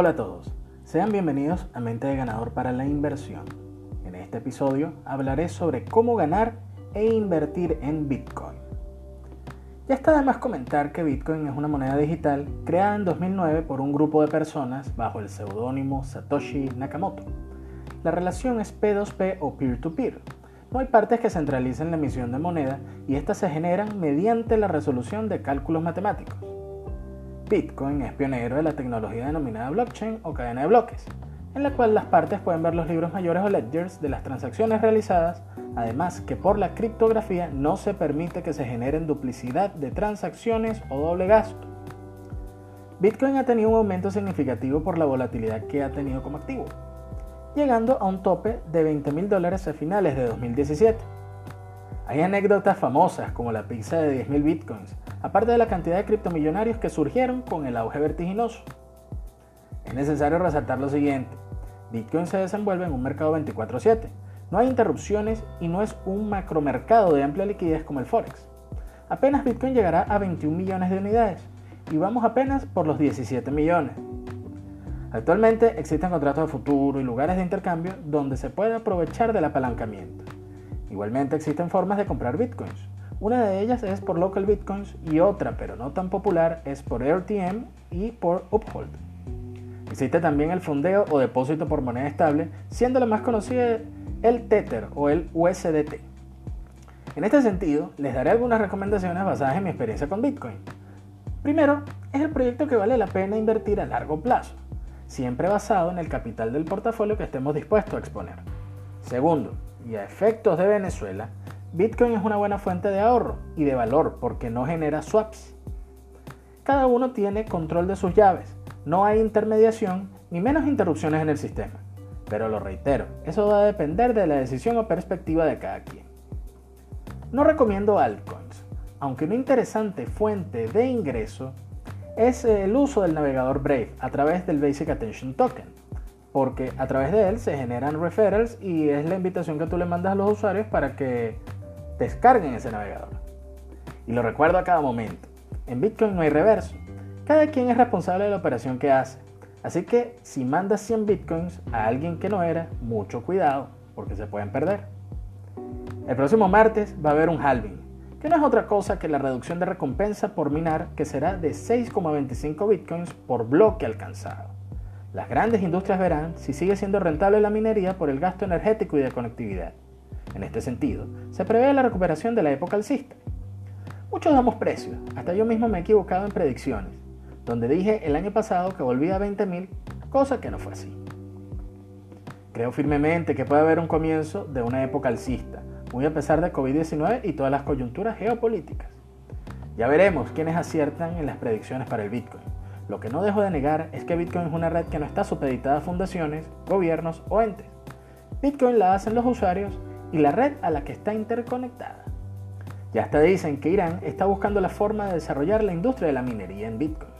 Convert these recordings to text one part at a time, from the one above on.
Hola a todos, sean bienvenidos a Mente de Ganador para la Inversión. En este episodio hablaré sobre cómo ganar e invertir en Bitcoin. Ya está de más comentar que Bitcoin es una moneda digital creada en 2009 por un grupo de personas bajo el seudónimo Satoshi Nakamoto. La relación es P2P o peer-to-peer. No hay partes que centralicen la emisión de moneda y estas se generan mediante la resolución de cálculos matemáticos. Bitcoin es pionero de la tecnología denominada blockchain o cadena de bloques, en la cual las partes pueden ver los libros mayores o ledgers de las transacciones realizadas, además que por la criptografía no se permite que se generen duplicidad de transacciones o doble gasto. Bitcoin ha tenido un aumento significativo por la volatilidad que ha tenido como activo, llegando a un tope de 20 mil dólares a finales de 2017. Hay anécdotas famosas como la pizza de 10.000 bitcoins, aparte de la cantidad de criptomillonarios que surgieron con el auge vertiginoso. Es necesario resaltar lo siguiente, Bitcoin se desenvuelve en un mercado 24/7, no hay interrupciones y no es un macromercado de amplia liquidez como el Forex. Apenas Bitcoin llegará a 21 millones de unidades y vamos apenas por los 17 millones. Actualmente existen contratos de futuro y lugares de intercambio donde se puede aprovechar del apalancamiento. Igualmente existen formas de comprar bitcoins, una de ellas es por Local Bitcoins y otra, pero no tan popular, es por RTM y por Uphold. Existe también el fondeo o depósito por moneda estable, siendo la más conocida el Tether o el USDT. En este sentido, les daré algunas recomendaciones basadas en mi experiencia con Bitcoin. Primero, es el proyecto que vale la pena invertir a largo plazo, siempre basado en el capital del portafolio que estemos dispuestos a exponer. Segundo, y a efectos de Venezuela, Bitcoin es una buena fuente de ahorro y de valor porque no genera swaps. Cada uno tiene control de sus llaves, no hay intermediación ni menos interrupciones en el sistema. Pero lo reitero, eso va a depender de la decisión o perspectiva de cada quien. No recomiendo altcoins, aunque una interesante fuente de ingreso es el uso del navegador Brave a través del Basic Attention Token, porque a través de él se generan referrals y es la invitación que tú le mandas a los usuarios para que descarguen ese navegador. Y lo recuerdo a cada momento. En Bitcoin no hay reverso. Cada quien es responsable de la operación que hace. Así que si mandas 100 Bitcoins a alguien que no era, mucho cuidado, porque se pueden perder. El próximo martes va a haber un halving, que no es otra cosa que la reducción de recompensa por minar, que será de 6,25 Bitcoins por bloque alcanzado. Las grandes industrias verán si sigue siendo rentable la minería por el gasto energético y de conectividad. En este sentido, se prevé la recuperación de la época alcista. Muchos damos precios, hasta yo mismo me he equivocado en predicciones, donde dije el año pasado que volvía a 20.000, cosa que no fue así. Creo firmemente que puede haber un comienzo de una época alcista, muy a pesar de COVID-19 y todas las coyunturas geopolíticas. Ya veremos quiénes aciertan en las predicciones para el Bitcoin. Lo que no dejo de negar es que Bitcoin es una red que no está supeditada a fundaciones, gobiernos o entes. Bitcoin la hacen los usuarios y la red a la que está interconectada. Ya hasta dicen que Irán está buscando la forma de desarrollar la industria de la minería en Bitcoin.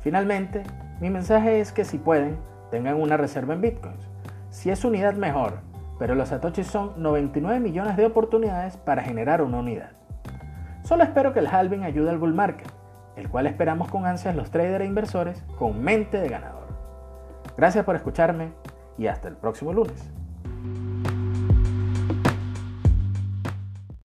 Finalmente, mi mensaje es que si pueden, tengan una reserva en Bitcoins. Si es unidad mejor, pero los satoshis son 99 millones de oportunidades para generar una unidad. Solo espero que el halving ayude al bull market, el cual esperamos con ansias los traders e inversores con mente de ganador. Gracias por escucharme y hasta el próximo lunes.